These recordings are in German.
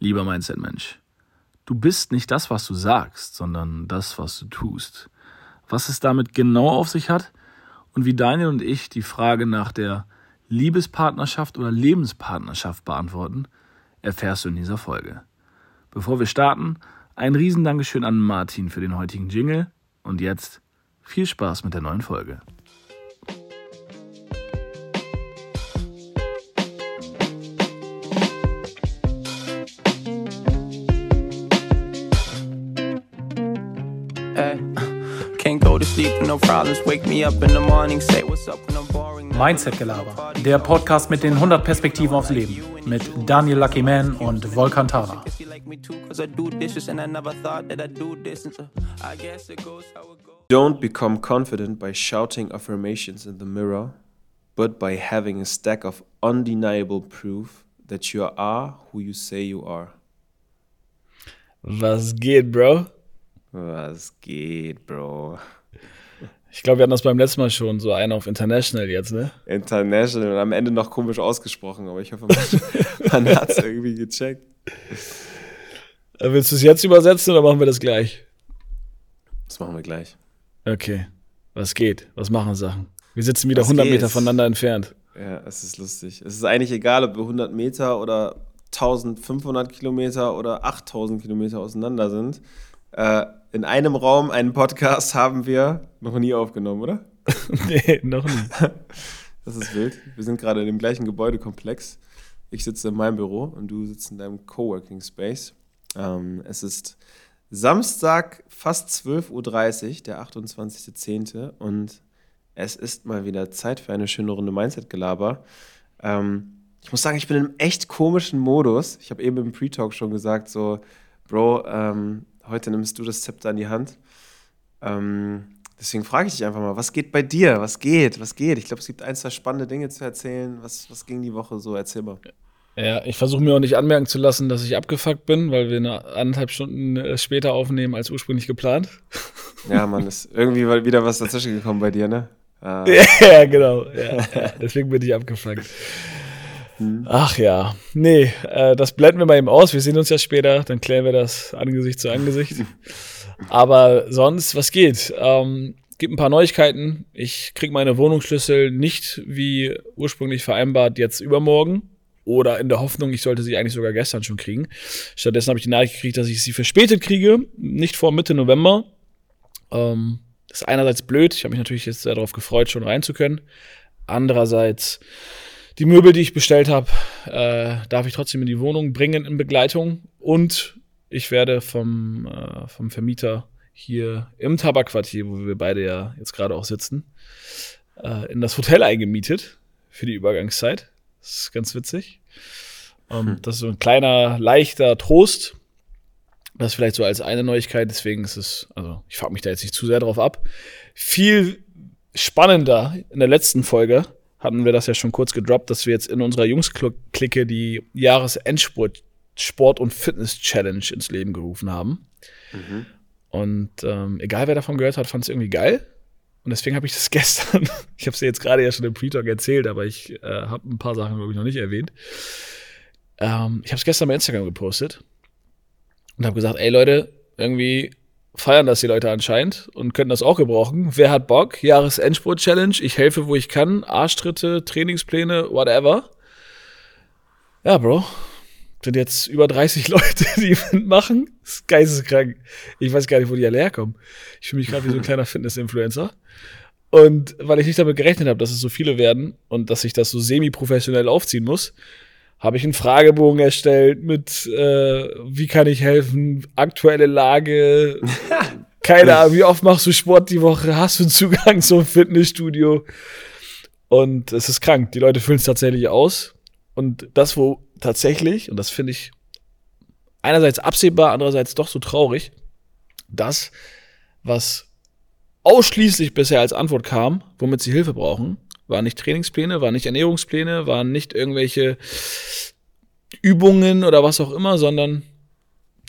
Lieber Mindset-Mensch, du bist nicht das, was du sagst, sondern das, was du tust. Was es damit genau auf sich hat und wie Daniel und ich die Frage nach der Liebespartnerschaft oder Lebenspartnerschaft beantworten, erfährst du in dieser Folge. Bevor wir starten, ein Riesendankeschön an Martin für den heutigen Jingle und jetzt viel Spaß mit der neuen Folge. Mindset Gelaber, der Podcast mit den 100 Perspektiven aufs Leben mit Daniel Lucky Man und Volkan Tara. Don't become confident by shouting affirmations in the mirror, but by having a stack of undeniable proof that you are who you say you are. Was geht, Bro? Was geht, Bro? Ich glaube, wir hatten das beim letzten Mal schon, so einen auf International jetzt, ne? International und am Ende noch komisch ausgesprochen, aber ich hoffe, man, man hat es irgendwie gecheckt. Äh, willst du es jetzt übersetzen oder machen wir das gleich? Das machen wir gleich. Okay. Was geht? Was machen Sachen? Wir sitzen wieder Was 100 Meter voneinander entfernt. Ja, es ist lustig. Es ist eigentlich egal, ob wir 100 Meter oder 1500 Kilometer oder 8000 Kilometer auseinander sind. Äh, in einem Raum einen Podcast haben wir noch nie aufgenommen, oder? nee, noch nie. Das ist wild. Wir sind gerade in dem gleichen Gebäudekomplex. Ich sitze in meinem Büro und du sitzt in deinem Coworking Space. Ähm, es ist Samstag, fast 12.30 Uhr, der 28.10. Und es ist mal wieder Zeit für eine schöne Runde Mindset-Gelaber. Ähm, ich muss sagen, ich bin in einem echt komischen Modus. Ich habe eben im Pre-Talk schon gesagt, so, Bro, ähm, heute nimmst du das Zepter in die Hand. Ähm, deswegen frage ich dich einfach mal, was geht bei dir? Was geht? Was geht? Ich glaube, es gibt ein, zwei spannende Dinge zu erzählen. Was, was ging die Woche so? Erzähl mal. Ja, ich versuche mir auch nicht anmerken zu lassen, dass ich abgefuckt bin, weil wir eine anderthalb Stunden äh, später aufnehmen als ursprünglich geplant. Ja, man, ist irgendwie wieder was dazwischen gekommen bei dir, ne? Ah. ja, genau. Ja, deswegen bin ich abgefuckt. Hm. Ach ja, nee, äh, das blenden wir mal eben aus. Wir sehen uns ja später, dann klären wir das Angesicht zu Angesicht. Aber sonst, was geht? Ähm, gibt ein paar Neuigkeiten. Ich kriege meine Wohnungsschlüssel nicht wie ursprünglich vereinbart jetzt übermorgen oder in der Hoffnung, ich sollte sie eigentlich sogar gestern schon kriegen. Stattdessen habe ich die Nachricht gekriegt, dass ich sie verspätet kriege, nicht vor Mitte November. Ähm, das ist einerseits blöd, ich habe mich natürlich jetzt sehr darauf gefreut, schon rein zu können. Andererseits die Möbel, die ich bestellt habe, äh, darf ich trotzdem in die Wohnung bringen in Begleitung. Und ich werde vom, äh, vom Vermieter hier im Tabakquartier, wo wir beide ja jetzt gerade auch sitzen, äh, in das Hotel eingemietet für die Übergangszeit. Das ist ganz witzig. Um, hm. Das ist so ein kleiner, leichter Trost. Das vielleicht so als eine Neuigkeit. Deswegen ist es, also ich frage mich da jetzt nicht zu sehr drauf ab. Viel spannender in der letzten Folge hatten wir das ja schon kurz gedroppt, dass wir jetzt in unserer Jungs-Clique die Jahresendsport Sport- und Fitness-Challenge ins Leben gerufen haben. Mhm. Und ähm, egal wer davon gehört hat, fand es irgendwie geil. Und deswegen habe ich das gestern, ich habe es dir jetzt gerade ja schon im Pre-Talk erzählt, aber ich äh, habe ein paar Sachen, glaube ich, noch nicht erwähnt. Ähm, ich habe es gestern bei Instagram gepostet und habe gesagt, ey Leute, irgendwie feiern das die Leute anscheinend und können das auch gebrauchen. Wer hat Bock? Jahresendspurt-Challenge. Ich helfe, wo ich kann. Arschtritte, Trainingspläne, whatever. Ja, Bro. Sind jetzt über 30 Leute, die mitmachen. Das ist geisteskrank. Ich weiß gar nicht, wo die alle herkommen. Ich fühle mich gerade wie so ein kleiner Fitness-Influencer. Und weil ich nicht damit gerechnet habe, dass es so viele werden und dass ich das so semi-professionell aufziehen muss, habe ich einen Fragebogen erstellt mit, äh, wie kann ich helfen, aktuelle Lage, keine Ahnung, wie oft machst du Sport die Woche, hast du einen Zugang zum Fitnessstudio? Und es ist krank, die Leute füllen es tatsächlich aus. Und das, wo tatsächlich, und das finde ich einerseits absehbar, andererseits doch so traurig, das, was ausschließlich bisher als Antwort kam, womit sie Hilfe brauchen, waren nicht Trainingspläne, waren nicht Ernährungspläne, waren nicht irgendwelche Übungen oder was auch immer, sondern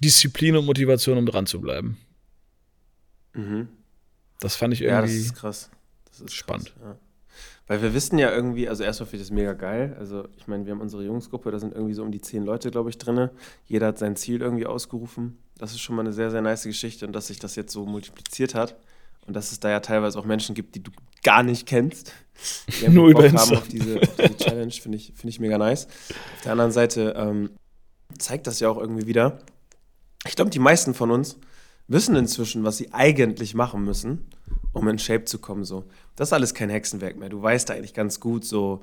Disziplin und Motivation, um dran zu bleiben. Mhm. Das fand ich irgendwie. Ja, das ist krass. Das ist spannend. Krass, ja. Weil wir wissen ja irgendwie, also erstmal finde ich das mega geil. Also ich meine, wir haben unsere Jungsgruppe, da sind irgendwie so um die zehn Leute, glaube ich, drin. Jeder hat sein Ziel irgendwie ausgerufen. Das ist schon mal eine sehr, sehr nice Geschichte und dass sich das jetzt so multipliziert hat. Und dass es da ja teilweise auch Menschen gibt, die du gar nicht kennst. Die Nur über haben auf diese, auf diese Challenge, finde ich, find ich mega nice. Auf der anderen Seite ähm, zeigt das ja auch irgendwie wieder. Ich glaube, die meisten von uns wissen inzwischen, was sie eigentlich machen müssen um in Shape zu kommen. So. Das ist alles kein Hexenwerk mehr. Du weißt eigentlich ganz gut, so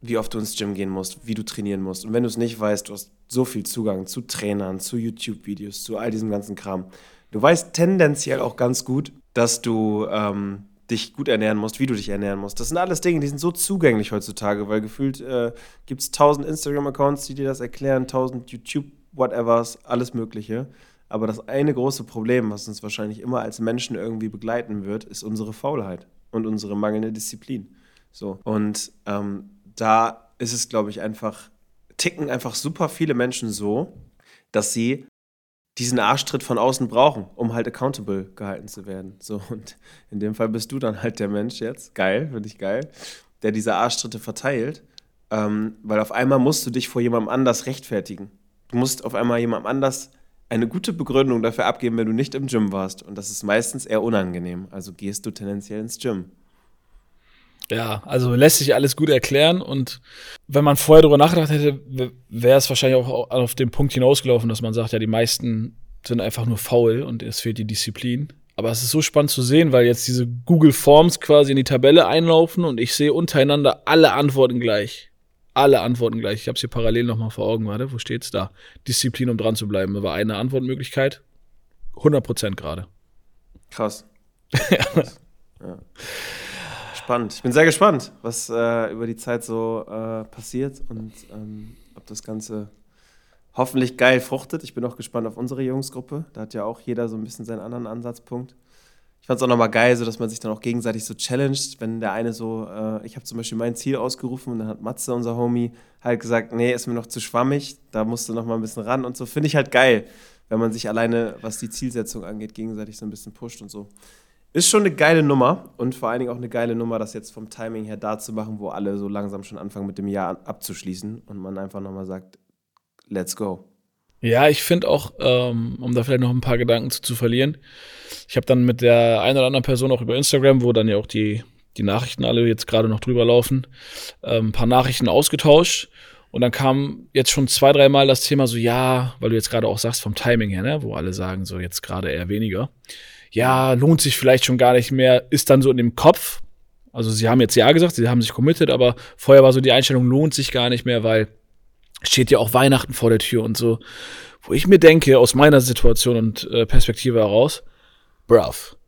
wie oft du ins Gym gehen musst, wie du trainieren musst. Und wenn du es nicht weißt, du hast so viel Zugang zu Trainern, zu YouTube-Videos, zu all diesem ganzen Kram. Du weißt tendenziell auch ganz gut, dass du ähm, dich gut ernähren musst, wie du dich ernähren musst. Das sind alles Dinge, die sind so zugänglich heutzutage, weil gefühlt äh, gibt es tausend Instagram-Accounts, die dir das erklären, tausend YouTube-Whatevers, alles Mögliche. Aber das eine große Problem, was uns wahrscheinlich immer als Menschen irgendwie begleiten wird, ist unsere Faulheit und unsere mangelnde Disziplin. So. Und ähm, da ist es, glaube ich, einfach, ticken einfach super viele Menschen so, dass sie diesen Arschtritt von außen brauchen, um halt accountable gehalten zu werden. So, und in dem Fall bist du dann halt der Mensch jetzt, geil, finde ich geil, der diese Arschtritte verteilt, ähm, weil auf einmal musst du dich vor jemandem anders rechtfertigen. Du musst auf einmal jemandem anders eine gute Begründung dafür abgeben, wenn du nicht im Gym warst. Und das ist meistens eher unangenehm. Also gehst du tendenziell ins Gym. Ja, also lässt sich alles gut erklären und wenn man vorher darüber nachgedacht hätte, wäre es wahrscheinlich auch auf den Punkt hinausgelaufen, dass man sagt, ja, die meisten sind einfach nur faul und es fehlt die Disziplin. Aber es ist so spannend zu sehen, weil jetzt diese Google Forms quasi in die Tabelle einlaufen und ich sehe untereinander alle Antworten gleich alle Antworten gleich. Ich habe es hier parallel nochmal vor Augen. Warte, wo steht's da? Disziplin, um dran zu bleiben. Da war eine Antwortmöglichkeit. 100% gerade. Krass. Krass. ja. Spannend. Ich bin sehr gespannt, was äh, über die Zeit so äh, passiert und ähm, ob das Ganze hoffentlich geil fruchtet. Ich bin auch gespannt auf unsere Jungsgruppe. Da hat ja auch jeder so ein bisschen seinen anderen Ansatzpunkt ich fand es auch nochmal geil, so dass man sich dann auch gegenseitig so challenged, wenn der eine so, äh, ich habe zum Beispiel mein Ziel ausgerufen und dann hat Matze, unser Homie, halt gesagt, nee, ist mir noch zu schwammig, da musst du noch mal ein bisschen ran und so. Finde ich halt geil, wenn man sich alleine, was die Zielsetzung angeht, gegenseitig so ein bisschen pusht und so. Ist schon eine geile Nummer und vor allen Dingen auch eine geile Nummer, das jetzt vom Timing her da zu machen, wo alle so langsam schon anfangen mit dem Jahr abzuschließen und man einfach nochmal sagt, let's go. Ja, ich finde auch, ähm, um da vielleicht noch ein paar Gedanken zu, zu verlieren, ich habe dann mit der einen oder anderen Person auch über Instagram, wo dann ja auch die, die Nachrichten alle jetzt gerade noch drüber laufen, ähm, ein paar Nachrichten ausgetauscht. Und dann kam jetzt schon zwei, dreimal das Thema so, ja, weil du jetzt gerade auch sagst vom Timing her, ne, wo alle sagen, so jetzt gerade eher weniger. Ja, lohnt sich vielleicht schon gar nicht mehr, ist dann so in dem Kopf. Also sie haben jetzt ja gesagt, sie haben sich committed, aber vorher war so die Einstellung, lohnt sich gar nicht mehr, weil steht ja auch Weihnachten vor der Tür und so. Wo ich mir denke, aus meiner Situation und äh, Perspektive heraus, bruv.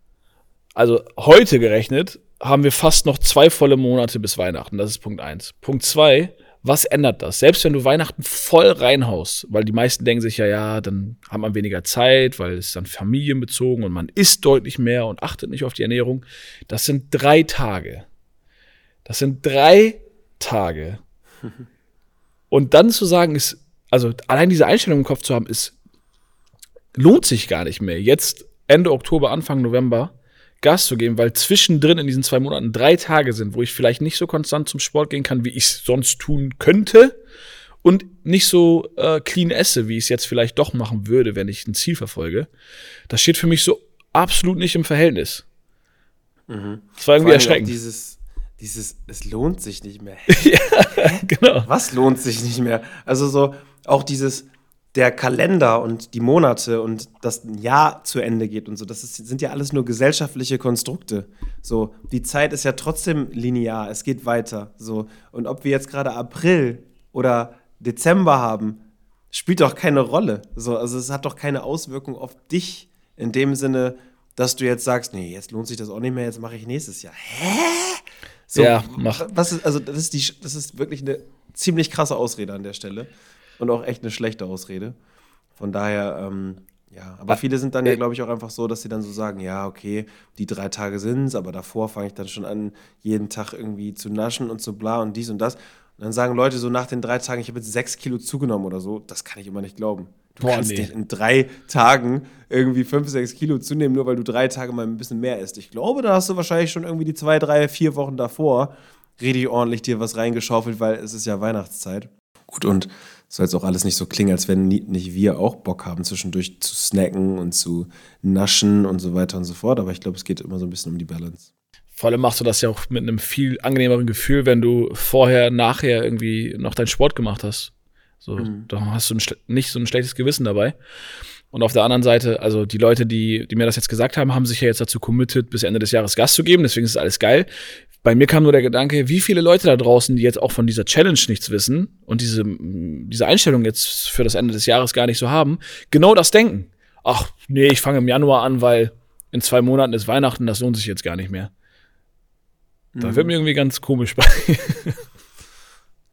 Also heute gerechnet haben wir fast noch zwei volle Monate bis Weihnachten. Das ist Punkt eins. Punkt zwei, was ändert das? Selbst wenn du Weihnachten voll reinhaust, weil die meisten denken sich ja, ja, dann hat man weniger Zeit, weil es dann familienbezogen und man isst deutlich mehr und achtet nicht auf die Ernährung. Das sind drei Tage. Das sind drei Tage. Und dann zu sagen, ist, also allein diese Einstellung im Kopf zu haben, ist, lohnt sich gar nicht mehr. Jetzt Ende Oktober, Anfang November Gas zu geben, weil zwischendrin in diesen zwei Monaten drei Tage sind, wo ich vielleicht nicht so konstant zum Sport gehen kann, wie ich es sonst tun könnte und nicht so äh, clean esse, wie ich es jetzt vielleicht doch machen würde, wenn ich ein Ziel verfolge. Das steht für mich so absolut nicht im Verhältnis. Mhm. Das war irgendwie erschreckend. Dieses, dieses, es lohnt sich nicht mehr. ja, genau. Was lohnt sich nicht mehr? Also so auch dieses, der Kalender und die Monate und das ein Jahr zu Ende geht und so, das ist, sind ja alles nur gesellschaftliche Konstrukte. So, die Zeit ist ja trotzdem linear, es geht weiter. So, und ob wir jetzt gerade April oder Dezember haben, spielt doch keine Rolle. So, also es hat doch keine Auswirkung auf dich in dem Sinne, dass du jetzt sagst, nee, jetzt lohnt sich das auch nicht mehr, jetzt mache ich nächstes Jahr. Hä? So, ja, mach. Was ist, also das ist, die, das ist wirklich eine ziemlich krasse Ausrede an der Stelle. Und auch echt eine schlechte Ausrede. Von daher, ähm, ja, aber viele sind dann ja, glaube ich, auch einfach so, dass sie dann so sagen, ja, okay, die drei Tage sind es, aber davor fange ich dann schon an, jeden Tag irgendwie zu naschen und zu bla und dies und das. Und dann sagen Leute so nach den drei Tagen, ich habe jetzt sechs Kilo zugenommen oder so. Das kann ich immer nicht glauben. Du Boah, kannst nee. nicht in drei Tagen irgendwie fünf, sechs Kilo zunehmen, nur weil du drei Tage mal ein bisschen mehr isst. Ich glaube, da hast du wahrscheinlich schon irgendwie die zwei, drei, vier Wochen davor richtig ordentlich dir was reingeschaufelt, weil es ist ja Weihnachtszeit. Gut, und soll jetzt auch alles nicht so klingen, als wenn nicht wir auch Bock haben, zwischendurch zu snacken und zu naschen und so weiter und so fort. Aber ich glaube, es geht immer so ein bisschen um die Balance. Vor allem machst du das ja auch mit einem viel angenehmeren Gefühl, wenn du vorher, nachher irgendwie noch deinen Sport gemacht hast. So, mhm. da hast du nicht so ein schlechtes Gewissen dabei. Und auf der anderen Seite, also die Leute, die, die mir das jetzt gesagt haben, haben sich ja jetzt dazu committed, bis Ende des Jahres Gas zu geben. Deswegen ist alles geil. Bei mir kam nur der Gedanke, wie viele Leute da draußen, die jetzt auch von dieser Challenge nichts wissen und diese, diese Einstellung jetzt für das Ende des Jahres gar nicht so haben, genau das denken. Ach, nee, ich fange im Januar an, weil in zwei Monaten ist Weihnachten, das lohnt sich jetzt gar nicht mehr. Mhm. Da wird mir irgendwie ganz komisch bei.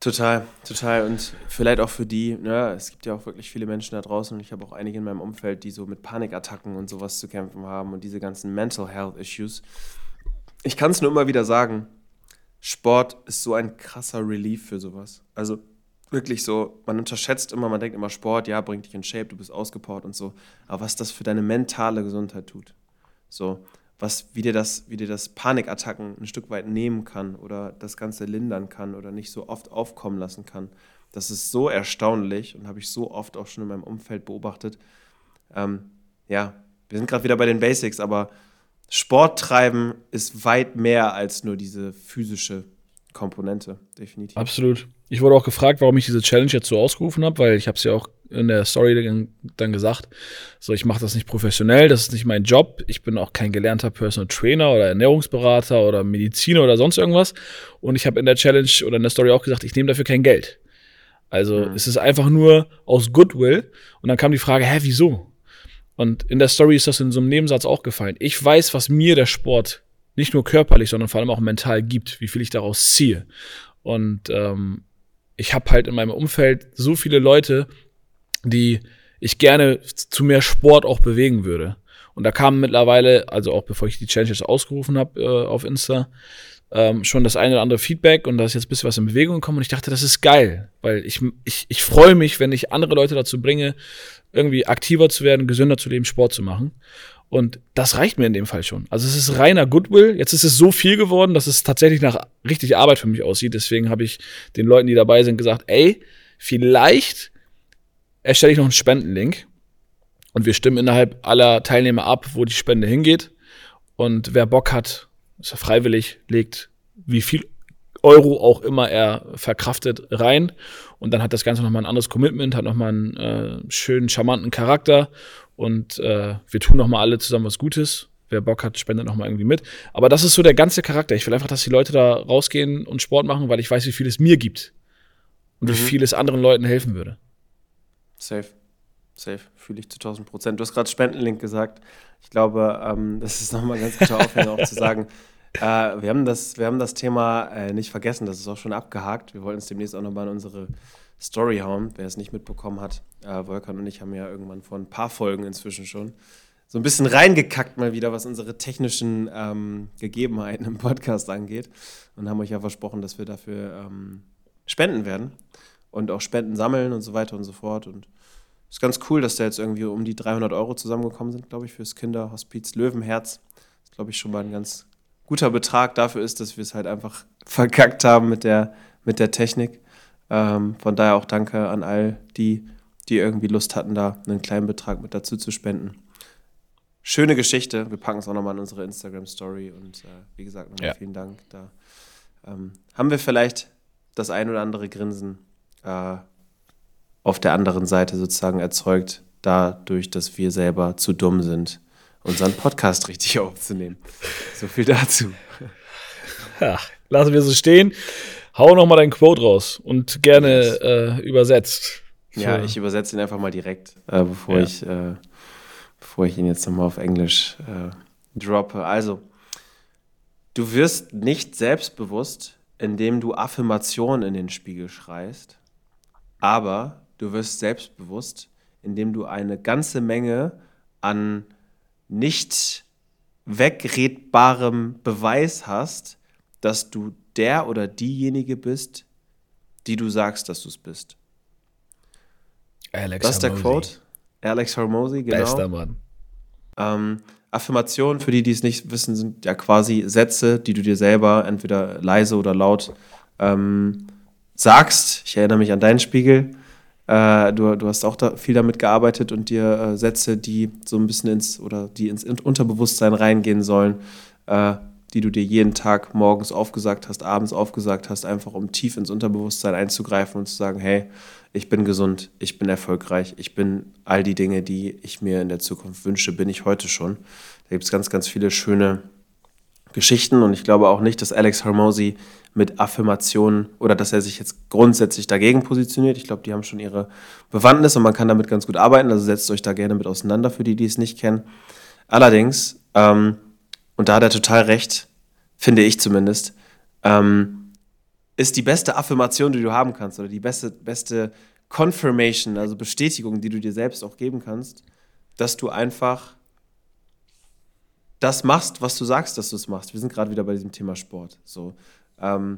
Total, total. Und vielleicht auch für die, ne, es gibt ja auch wirklich viele Menschen da draußen und ich habe auch einige in meinem Umfeld, die so mit Panikattacken und sowas zu kämpfen haben und diese ganzen Mental Health Issues. Ich kann es nur immer wieder sagen, Sport ist so ein krasser Relief für sowas. Also wirklich so, man unterschätzt immer, man denkt immer, Sport, ja, bringt dich in Shape, du bist ausgepowert und so. Aber was das für deine mentale Gesundheit tut. So, was, wie dir das, wie dir das Panikattacken ein Stück weit nehmen kann oder das Ganze lindern kann oder nicht so oft aufkommen lassen kann. Das ist so erstaunlich und habe ich so oft auch schon in meinem Umfeld beobachtet. Ähm, ja, wir sind gerade wieder bei den Basics, aber Sport treiben ist weit mehr als nur diese physische Komponente, definitiv. Absolut. Ich wurde auch gefragt, warum ich diese Challenge jetzt so ausgerufen habe, weil ich habe es ja auch in der Story dann gesagt, so ich mache das nicht professionell, das ist nicht mein Job, ich bin auch kein gelernter Personal Trainer oder Ernährungsberater oder Mediziner oder sonst irgendwas und ich habe in der Challenge oder in der Story auch gesagt, ich nehme dafür kein Geld. Also mhm. es ist einfach nur aus Goodwill und dann kam die Frage, hä, wieso? Und in der Story ist das in so einem Nebensatz auch gefallen. Ich weiß, was mir der Sport nicht nur körperlich, sondern vor allem auch mental gibt, wie viel ich daraus ziehe. Und ähm, ich habe halt in meinem Umfeld so viele Leute, die ich gerne zu mehr Sport auch bewegen würde. Und da kam mittlerweile, also auch bevor ich die Challenges ausgerufen habe äh, auf Insta, ähm, schon das eine oder andere Feedback und da ist jetzt ein bisschen was in Bewegung gekommen und ich dachte, das ist geil, weil ich, ich, ich freue mich, wenn ich andere Leute dazu bringe, irgendwie aktiver zu werden, gesünder zu leben, Sport zu machen. Und das reicht mir in dem Fall schon. Also es ist reiner Goodwill. Jetzt ist es so viel geworden, dass es tatsächlich nach richtig Arbeit für mich aussieht. Deswegen habe ich den Leuten, die dabei sind, gesagt, ey, vielleicht erstelle ich noch einen Spendenlink und wir stimmen innerhalb aller Teilnehmer ab, wo die Spende hingeht. Und wer Bock hat, ist ja freiwillig, legt wie viel Euro auch immer er verkraftet rein. Und dann hat das Ganze nochmal ein anderes Commitment, hat nochmal einen äh, schönen, charmanten Charakter. Und äh, wir tun nochmal alle zusammen was Gutes. Wer Bock hat, spendet nochmal irgendwie mit. Aber das ist so der ganze Charakter. Ich will einfach, dass die Leute da rausgehen und Sport machen, weil ich weiß, wie viel es mir gibt. Und mhm. wie viel es anderen Leuten helfen würde. Safe. Safe. Fühle ich zu 1000 Prozent. Du hast gerade Spendenlink gesagt. Ich glaube, ähm, das ist nochmal ein ganz guter Aufhänger auch zu sagen. Äh, wir, haben das, wir haben das Thema äh, nicht vergessen. Das ist auch schon abgehakt. Wir wollten es demnächst auch nochmal in unsere Story hauen. Wer es nicht mitbekommen hat, äh, Volkan und ich haben ja irgendwann vor ein paar Folgen inzwischen schon so ein bisschen reingekackt mal wieder, was unsere technischen ähm, Gegebenheiten im Podcast angeht. Und haben euch ja versprochen, dass wir dafür ähm, spenden werden und auch Spenden sammeln und so weiter und so fort. Und ist ganz cool, dass da jetzt irgendwie um die 300 Euro zusammengekommen sind, glaube ich, fürs Kinderhospiz Löwenherz. Das glaube ich schon mal ein ganz guter Betrag dafür ist, dass wir es halt einfach verkackt haben mit der, mit der Technik. Ähm, von daher auch danke an all die, die irgendwie Lust hatten, da einen kleinen Betrag mit dazu zu spenden. Schöne Geschichte. Wir packen es auch nochmal in unsere Instagram-Story und äh, wie gesagt, nochmal ja. vielen Dank. Da ähm, haben wir vielleicht das ein oder andere Grinsen äh, auf der anderen Seite sozusagen erzeugt, dadurch, dass wir selber zu dumm sind, unseren Podcast richtig aufzunehmen. So viel dazu. Ja, lassen wir so stehen. Hau noch mal dein Quote raus und gerne äh, übersetzt. Ja, ich übersetze ihn einfach mal direkt, äh, bevor, ja. ich, äh, bevor ich ihn jetzt nochmal auf Englisch äh, droppe. Also, du wirst nicht selbstbewusst, indem du Affirmationen in den Spiegel schreist, aber du wirst selbstbewusst, indem du eine ganze Menge an nicht wegredbarem Beweis hast, dass du der oder diejenige bist, die du sagst, dass du es bist. Alex das ist der Quote. Alex Hormozy, genau. Bester Mann. Ähm, Affirmationen, für die, die es nicht wissen, sind ja quasi Sätze, die du dir selber entweder leise oder laut ähm, sagst. Ich erinnere mich an deinen Spiegel. Äh, du, du hast auch da viel damit gearbeitet und dir äh, Sätze, die so ein bisschen ins oder die ins Unterbewusstsein reingehen sollen, äh, die du dir jeden Tag morgens aufgesagt hast, abends aufgesagt hast, einfach um tief ins Unterbewusstsein einzugreifen und zu sagen, hey, ich bin gesund, ich bin erfolgreich, ich bin all die Dinge, die ich mir in der Zukunft wünsche, bin ich heute schon. Da gibt es ganz, ganz viele schöne Geschichten und ich glaube auch nicht, dass Alex Hormozy mit Affirmationen oder dass er sich jetzt grundsätzlich dagegen positioniert. Ich glaube, die haben schon ihre Bewandtnis und man kann damit ganz gut arbeiten. Also setzt euch da gerne mit auseinander für die, die es nicht kennen. Allerdings, ähm, und da hat er total recht, finde ich zumindest, ähm, ist die beste Affirmation, die du haben kannst, oder die beste, beste Confirmation, also Bestätigung, die du dir selbst auch geben kannst, dass du einfach das machst, was du sagst, dass du es machst. Wir sind gerade wieder bei diesem Thema Sport. So, ähm,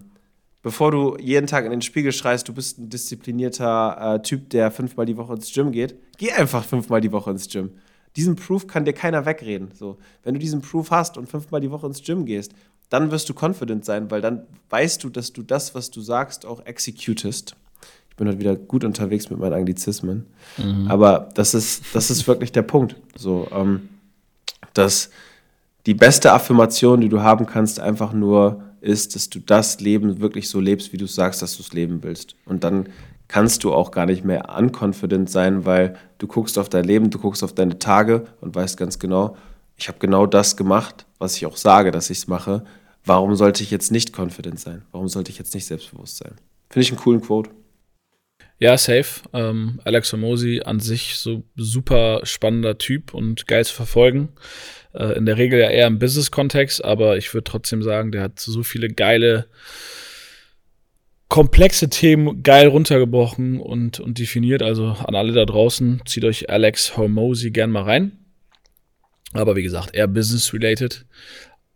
bevor du jeden Tag in den Spiegel schreist, du bist ein disziplinierter äh, Typ, der fünfmal die Woche ins Gym geht, geh einfach fünfmal die Woche ins Gym. Diesen Proof kann dir keiner wegreden. So, wenn du diesen Proof hast und fünfmal die Woche ins Gym gehst, dann wirst du confident sein, weil dann weißt du, dass du das, was du sagst, auch executest. Ich bin heute wieder gut unterwegs mit meinen Anglizismen. Mhm. Aber das ist, das ist wirklich der Punkt. So, ähm, dass die beste Affirmation, die du haben kannst, einfach nur ist, dass du das Leben wirklich so lebst, wie du sagst, dass du es leben willst. Und dann kannst du auch gar nicht mehr unconfident sein, weil du guckst auf dein Leben, du guckst auf deine Tage und weißt ganz genau, ich habe genau das gemacht, was ich auch sage, dass ich es mache. Warum sollte ich jetzt nicht confident sein? Warum sollte ich jetzt nicht selbstbewusst sein? Finde ich einen coolen Quote. Ja, safe. Ähm, Alex Hormozy an sich so super spannender Typ und geil zu verfolgen. Äh, in der Regel ja eher im Business-Kontext, aber ich würde trotzdem sagen, der hat so viele geile, komplexe Themen geil runtergebrochen und, und definiert. Also an alle da draußen, zieht euch Alex Hormozy gern mal rein. Aber wie gesagt, eher business-related.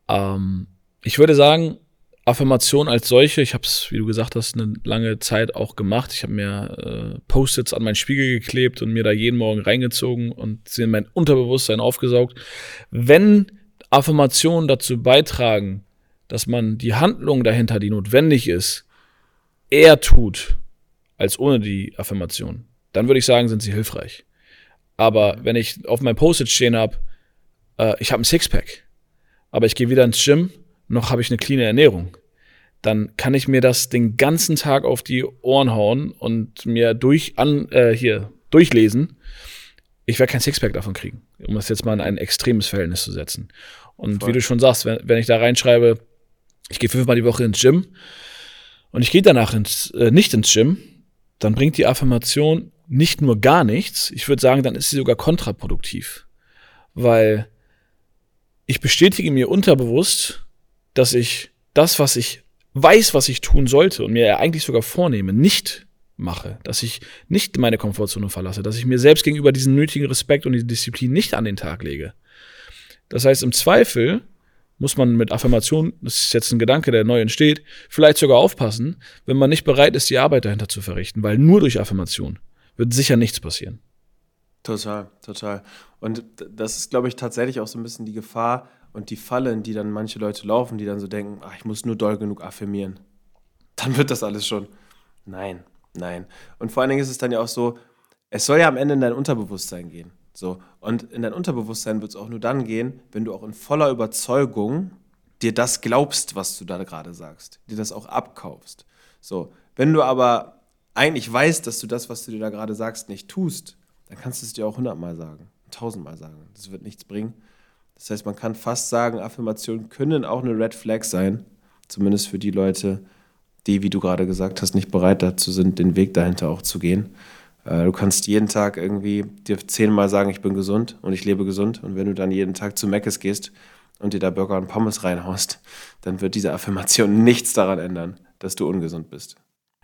Ähm, ich würde sagen, Affirmation als solche, ich habe es, wie du gesagt hast, eine lange Zeit auch gemacht. Ich habe mir äh, Post-its an meinen Spiegel geklebt und mir da jeden Morgen reingezogen und sie in mein Unterbewusstsein aufgesaugt. Wenn Affirmationen dazu beitragen, dass man die Handlung dahinter, die notwendig ist, eher tut als ohne die Affirmation, dann würde ich sagen, sind sie hilfreich. Aber wenn ich auf meinem Post-it stehen habe, äh, ich habe ein Sixpack, aber ich gehe wieder ins Gym, noch habe ich eine cleane Ernährung, dann kann ich mir das den ganzen Tag auf die Ohren hauen und mir durch an äh, hier durchlesen. Ich werde kein Sixpack davon kriegen, um das jetzt mal in ein extremes Verhältnis zu setzen. Und Voll. wie du schon sagst, wenn, wenn ich da reinschreibe, ich gehe fünfmal die Woche ins Gym und ich gehe danach ins, äh, nicht ins Gym, dann bringt die Affirmation nicht nur gar nichts, ich würde sagen, dann ist sie sogar kontraproduktiv. Weil ich bestätige mir unterbewusst, dass ich das, was ich weiß, was ich tun sollte und mir eigentlich sogar vornehme, nicht mache, dass ich nicht meine Komfortzone verlasse, dass ich mir selbst gegenüber diesen nötigen Respekt und die Disziplin nicht an den Tag lege. Das heißt, im Zweifel muss man mit Affirmation, das ist jetzt ein Gedanke, der neu entsteht, vielleicht sogar aufpassen, wenn man nicht bereit ist, die Arbeit dahinter zu verrichten, weil nur durch Affirmation wird sicher nichts passieren. Total, total. Und das ist, glaube ich, tatsächlich auch so ein bisschen die Gefahr und die Falle, in die dann manche Leute laufen, die dann so denken, ach, ich muss nur doll genug affirmieren. Dann wird das alles schon. Nein, nein. Und vor allen Dingen ist es dann ja auch so, es soll ja am Ende in dein Unterbewusstsein gehen. So. Und in dein Unterbewusstsein wird es auch nur dann gehen, wenn du auch in voller Überzeugung dir das glaubst, was du da gerade sagst, dir das auch abkaufst. So. Wenn du aber eigentlich weißt, dass du das, was du dir da gerade sagst, nicht tust, dann kannst du es dir auch hundertmal sagen, tausendmal sagen. Das wird nichts bringen. Das heißt, man kann fast sagen, Affirmationen können auch eine Red Flag sein, zumindest für die Leute, die, wie du gerade gesagt hast, nicht bereit dazu sind, den Weg dahinter auch zu gehen. Äh, du kannst jeden Tag irgendwie dir zehnmal sagen, ich bin gesund und ich lebe gesund. Und wenn du dann jeden Tag zu Meckes gehst und dir da Burger und Pommes reinhaust, dann wird diese Affirmation nichts daran ändern, dass du ungesund bist.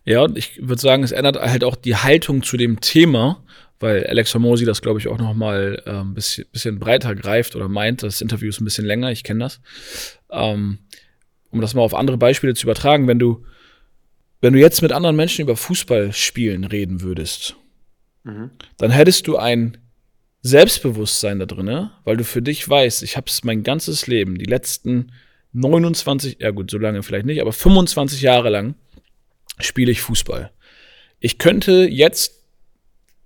Ja, und ich würde sagen, es ändert halt auch die Haltung zu dem Thema, weil Alex Hormozy das, glaube ich, auch noch mal äh, ein bisschen, bisschen breiter greift oder meint. Das Interview ist ein bisschen länger, ich kenne das. Ähm, um das mal auf andere Beispiele zu übertragen, wenn du, wenn du jetzt mit anderen Menschen über Fußballspielen reden würdest, mhm. dann hättest du ein Selbstbewusstsein da drin, weil du für dich weißt, ich habe es mein ganzes Leben, die letzten 29, ja gut, so lange vielleicht nicht, aber 25 Jahre lang spiele ich Fußball. Ich könnte jetzt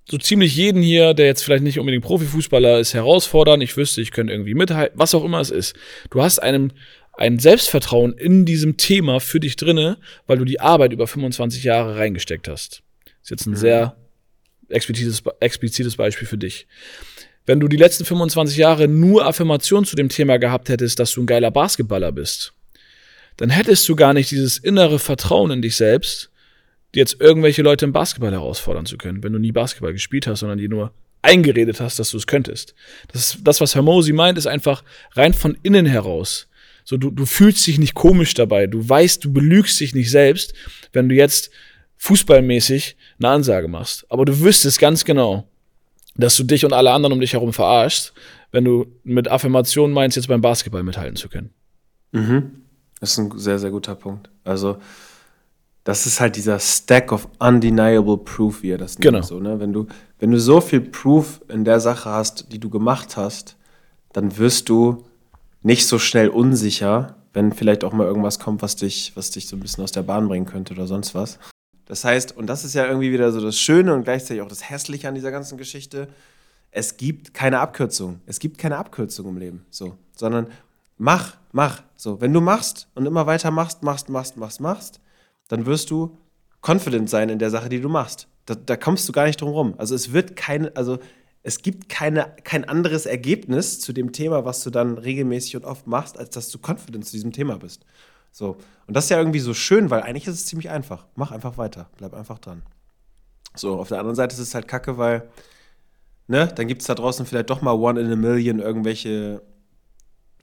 so ziemlich jeden hier, der jetzt vielleicht nicht unbedingt Profifußballer ist, herausfordern. Ich wüsste, ich könnte irgendwie mithalten, was auch immer es ist. Du hast einem ein Selbstvertrauen in diesem Thema für dich drinne, weil du die Arbeit über 25 Jahre reingesteckt hast. Das ist jetzt ein mhm. sehr explizites, explizites Beispiel für dich. Wenn du die letzten 25 Jahre nur Affirmation zu dem Thema gehabt hättest, dass du ein geiler Basketballer bist, dann hättest du gar nicht dieses innere Vertrauen in dich selbst, jetzt irgendwelche Leute im Basketball herausfordern zu können, wenn du nie Basketball gespielt hast, sondern die nur eingeredet hast, dass du es könntest. Das, das was Hermosi meint, ist einfach rein von innen heraus. So, du, du fühlst dich nicht komisch dabei. Du weißt, du belügst dich nicht selbst, wenn du jetzt fußballmäßig eine Ansage machst. Aber du wüsstest ganz genau, dass du dich und alle anderen um dich herum verarschst, wenn du mit Affirmationen meinst, jetzt beim Basketball mithalten zu können. Mhm. Das ist ein sehr, sehr guter Punkt. Also, das ist halt dieser Stack of undeniable proof, wie er das nennt. Genau. So, ne? wenn, du, wenn du so viel Proof in der Sache hast, die du gemacht hast, dann wirst du nicht so schnell unsicher, wenn vielleicht auch mal irgendwas kommt, was dich, was dich so ein bisschen aus der Bahn bringen könnte oder sonst was. Das heißt, und das ist ja irgendwie wieder so das Schöne und gleichzeitig auch das Hässliche an dieser ganzen Geschichte, es gibt keine Abkürzung. Es gibt keine Abkürzung im Leben, so, sondern mach, mach. So, wenn du machst und immer weiter machst, machst, machst, machst, machst, dann wirst du confident sein in der Sache, die du machst. Da, da kommst du gar nicht drum rum. Also es wird keine, also es gibt keine, kein anderes Ergebnis zu dem Thema, was du dann regelmäßig und oft machst, als dass du confident zu diesem Thema bist. So. Und das ist ja irgendwie so schön, weil eigentlich ist es ziemlich einfach. Mach einfach weiter. Bleib einfach dran. So, auf der anderen Seite ist es halt kacke, weil, ne, dann gibt es da draußen vielleicht doch mal one in a million irgendwelche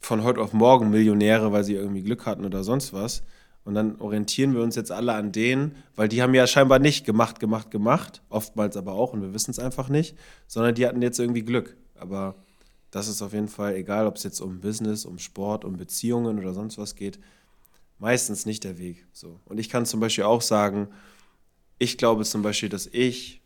von heute auf morgen Millionäre, weil sie irgendwie Glück hatten oder sonst was. Und dann orientieren wir uns jetzt alle an denen, weil die haben ja scheinbar nicht gemacht, gemacht, gemacht, oftmals aber auch und wir wissen es einfach nicht, sondern die hatten jetzt irgendwie Glück. Aber das ist auf jeden Fall, egal ob es jetzt um Business, um Sport, um Beziehungen oder sonst was geht, meistens nicht der Weg. So. Und ich kann zum Beispiel auch sagen, ich glaube zum Beispiel, dass ich,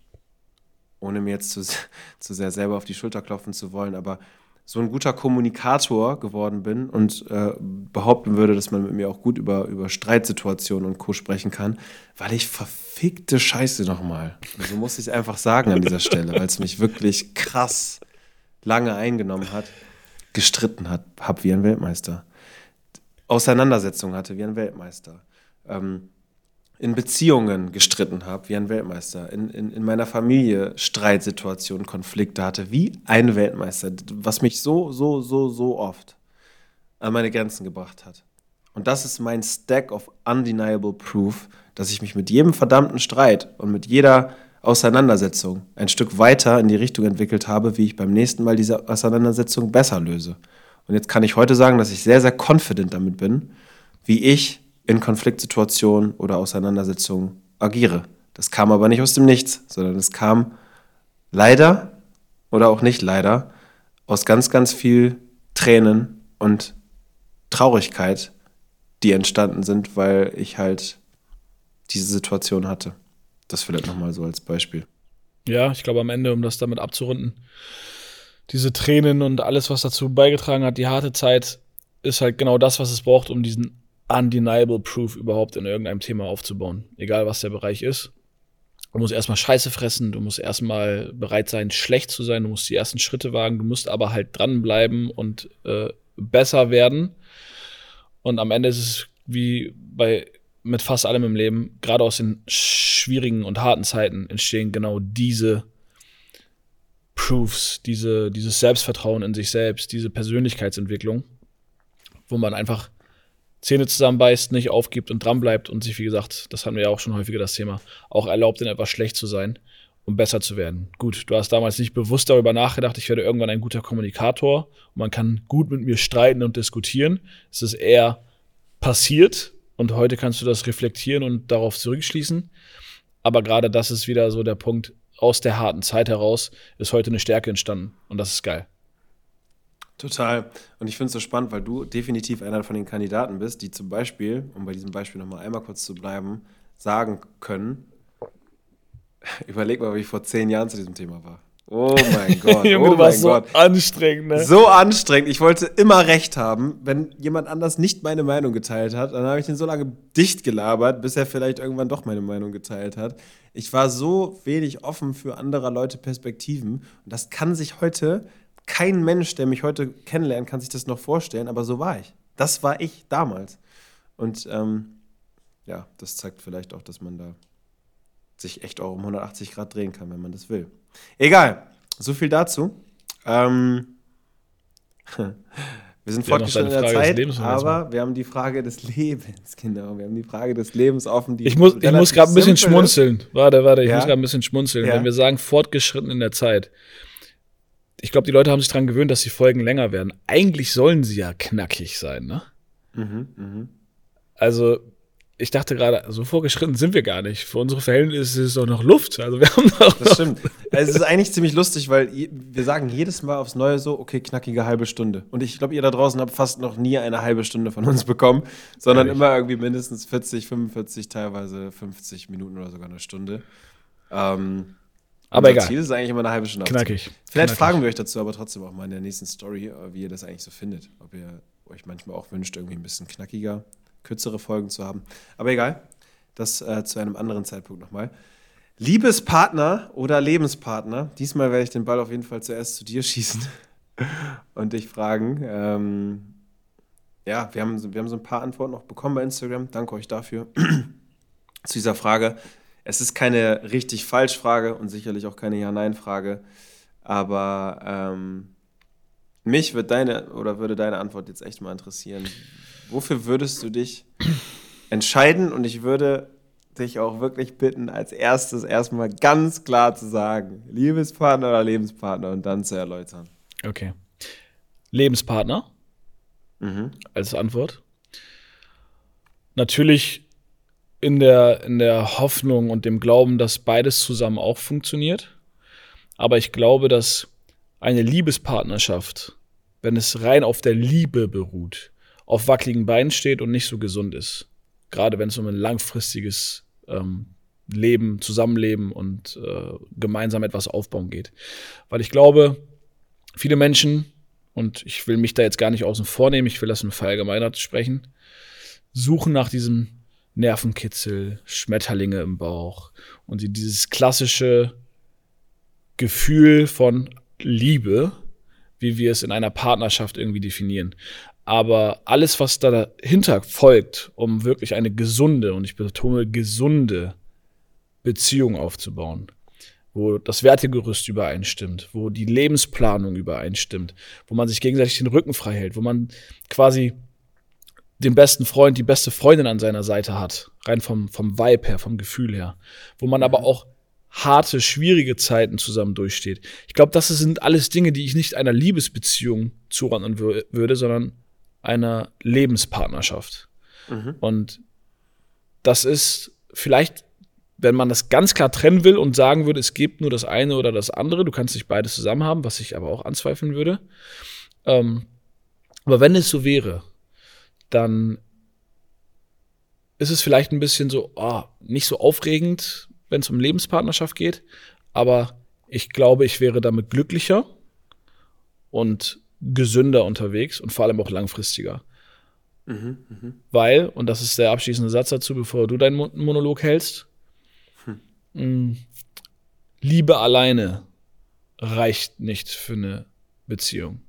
ohne mir jetzt zu, zu sehr selber auf die Schulter klopfen zu wollen, aber so ein guter Kommunikator geworden bin und äh, behaupten würde, dass man mit mir auch gut über, über Streitsituationen und Co. sprechen kann, weil ich verfickte Scheiße nochmal. So muss ich einfach sagen an dieser Stelle, weil es mich wirklich krass lange eingenommen hat, gestritten hat, hab wie ein Weltmeister. Auseinandersetzungen hatte wie ein Weltmeister. Ähm, in Beziehungen gestritten habe, wie ein Weltmeister, in, in, in meiner Familie Streitsituationen, Konflikte hatte, wie ein Weltmeister, was mich so, so, so, so oft an meine Grenzen gebracht hat. Und das ist mein Stack of undeniable proof, dass ich mich mit jedem verdammten Streit und mit jeder Auseinandersetzung ein Stück weiter in die Richtung entwickelt habe, wie ich beim nächsten Mal diese Auseinandersetzung besser löse. Und jetzt kann ich heute sagen, dass ich sehr, sehr confident damit bin, wie ich in Konfliktsituationen oder Auseinandersetzungen agiere. Das kam aber nicht aus dem Nichts, sondern es kam leider oder auch nicht leider aus ganz, ganz viel Tränen und Traurigkeit, die entstanden sind, weil ich halt diese Situation hatte. Das vielleicht nochmal so als Beispiel. Ja, ich glaube am Ende, um das damit abzurunden, diese Tränen und alles, was dazu beigetragen hat, die harte Zeit, ist halt genau das, was es braucht, um diesen undeniable Proof überhaupt in irgendeinem Thema aufzubauen. Egal was der Bereich ist. Du musst erstmal Scheiße fressen, du musst erstmal bereit sein, schlecht zu sein, du musst die ersten Schritte wagen, du musst aber halt dranbleiben und äh, besser werden. Und am Ende ist es wie bei mit fast allem im Leben, gerade aus den schwierigen und harten Zeiten entstehen genau diese Proofs, diese, dieses Selbstvertrauen in sich selbst, diese Persönlichkeitsentwicklung, wo man einfach Zähne zusammenbeißt, nicht aufgibt und dranbleibt und sich, wie gesagt, das hatten wir ja auch schon häufiger das Thema, auch erlaubt, in etwas schlecht zu sein, um besser zu werden. Gut, du hast damals nicht bewusst darüber nachgedacht, ich werde irgendwann ein guter Kommunikator und man kann gut mit mir streiten und diskutieren. Es ist eher passiert und heute kannst du das reflektieren und darauf zurückschließen. Aber gerade das ist wieder so der Punkt, aus der harten Zeit heraus ist heute eine Stärke entstanden und das ist geil. Total. Und ich finde es so spannend, weil du definitiv einer von den Kandidaten bist, die zum Beispiel, um bei diesem Beispiel nochmal einmal kurz zu bleiben, sagen können, überleg mal, wie ich vor zehn Jahren zu diesem Thema war. Oh mein Gott. Junge, oh mein so anstrengend, ne? So anstrengend. Ich wollte immer recht haben. Wenn jemand anders nicht meine Meinung geteilt hat, dann habe ich den so lange dicht gelabert, bis er vielleicht irgendwann doch meine Meinung geteilt hat. Ich war so wenig offen für anderer Leute Perspektiven. Und das kann sich heute, kein Mensch, der mich heute kennenlernt, kann sich das noch vorstellen, aber so war ich. Das war ich damals. Und ähm, ja, das zeigt vielleicht auch, dass man da sich echt auch um 180 Grad drehen kann, wenn man das will. Egal, so viel dazu. Ähm, wir sind Wir fortgeschritten in der Zeit, aber wir haben die Frage des Lebens, genau. Wir haben die Frage des Lebens offen. Die Ich muss, ich muss gerade ein bisschen schmunzeln. Warte, warte, ich Ja? muss gerade ein bisschen schmunzeln. Ja. Wenn wir sagen, fortgeschritten in der Zeit. Ich glaube, die Leute haben sich daran gewöhnt, dass die Folgen länger werden. Eigentlich sollen sie ja knackig sein, ne? Mhm, mhm. Also, ich dachte gerade, so vorgeschritten sind wir gar nicht. Für unsere Verhältnisse ist es doch noch Luft. Also, wir haben doch Das stimmt. Also es ist eigentlich ziemlich lustig, weil wir sagen jedes Mal aufs Neue so, okay, knackige halbe Stunde. Und ich glaube, ihr da draußen habt fast noch nie eine halbe Stunde von uns bekommen, sondern Ehrlich? immer irgendwie mindestens 40, 45, teilweise 50 Minuten oder sogar eine Stunde. Ähm, Aber egal. Ziel ist eigentlich immer eine halbe Stunde. Knackig. Vielleicht Knackig. fragen wir euch dazu aber trotzdem auch mal in der nächsten Story, wie ihr das eigentlich so findet. Ob ihr euch manchmal auch wünscht, irgendwie ein bisschen knackiger, kürzere Folgen zu haben. Aber egal, das äh, zu einem anderen Zeitpunkt nochmal. Liebespartner oder Lebenspartner? Diesmal werde ich den Ball auf jeden Fall zuerst zu dir schießen und dich fragen. Ähm, ja, wir haben, wir haben so ein paar Antworten noch bekommen bei Instagram. Danke euch dafür. zu dieser Frage. Es ist keine richtig falsch Frage und sicherlich auch keine Ja-Nein-Frage. Aber ähm, mich wird deine oder würde deine Antwort jetzt echt mal interessieren. Wofür würdest du dich entscheiden? Und ich würde dich auch wirklich bitten, als erstes erstmal ganz klar zu sagen, Liebespartner oder Lebenspartner und dann zu erläutern. Okay. Lebenspartner Mhm. als Antwort. Natürlich in der, in der Hoffnung und dem Glauben, dass beides zusammen auch funktioniert. Aber ich glaube, dass eine Liebespartnerschaft, wenn es rein auf der Liebe beruht, auf wackeligen Beinen steht und nicht so gesund ist. Gerade wenn es um ein langfristiges ähm, Leben, Zusammenleben und äh, gemeinsam etwas aufbauen geht. Weil ich glaube, viele Menschen, und ich will mich da jetzt gar nicht außen vor nehmen, ich will das nur verallgemeinert sprechen, suchen nach diesem Nervenkitzel, Schmetterlinge im Bauch und die, dieses klassische Gefühl von Liebe, wie wir es in einer Partnerschaft irgendwie definieren. Aber alles, was da dahinter folgt, um wirklich eine gesunde, und ich betone gesunde Beziehung aufzubauen, wo das Wertegerüst übereinstimmt, wo die Lebensplanung übereinstimmt, wo man sich gegenseitig den Rücken frei hält, wo man quasi den besten Freund, die beste Freundin an seiner Seite hat, rein vom, vom Vibe her, vom Gefühl her, wo man aber auch harte, schwierige Zeiten zusammen durchsteht. Ich glaube, das sind alles Dinge, die ich nicht einer Liebesbeziehung zuordnen wür würde, sondern einer Lebenspartnerschaft. Und das ist vielleicht, wenn man das ganz klar trennen will und sagen würde, es gibt nur das eine oder das andere, du kannst nicht beides zusammen haben, was ich aber auch anzweifeln würde. Ähm, aber wenn es so wäre, dann ist es vielleicht ein bisschen so, oh, nicht so aufregend, wenn es um Lebenspartnerschaft geht, aber ich glaube, ich wäre damit glücklicher und gesünder unterwegs und vor allem auch langfristiger. Weil, und das ist der abschließende Satz dazu, bevor du deinen Mon- Monolog hältst, mh, Liebe alleine reicht nicht für eine Beziehung.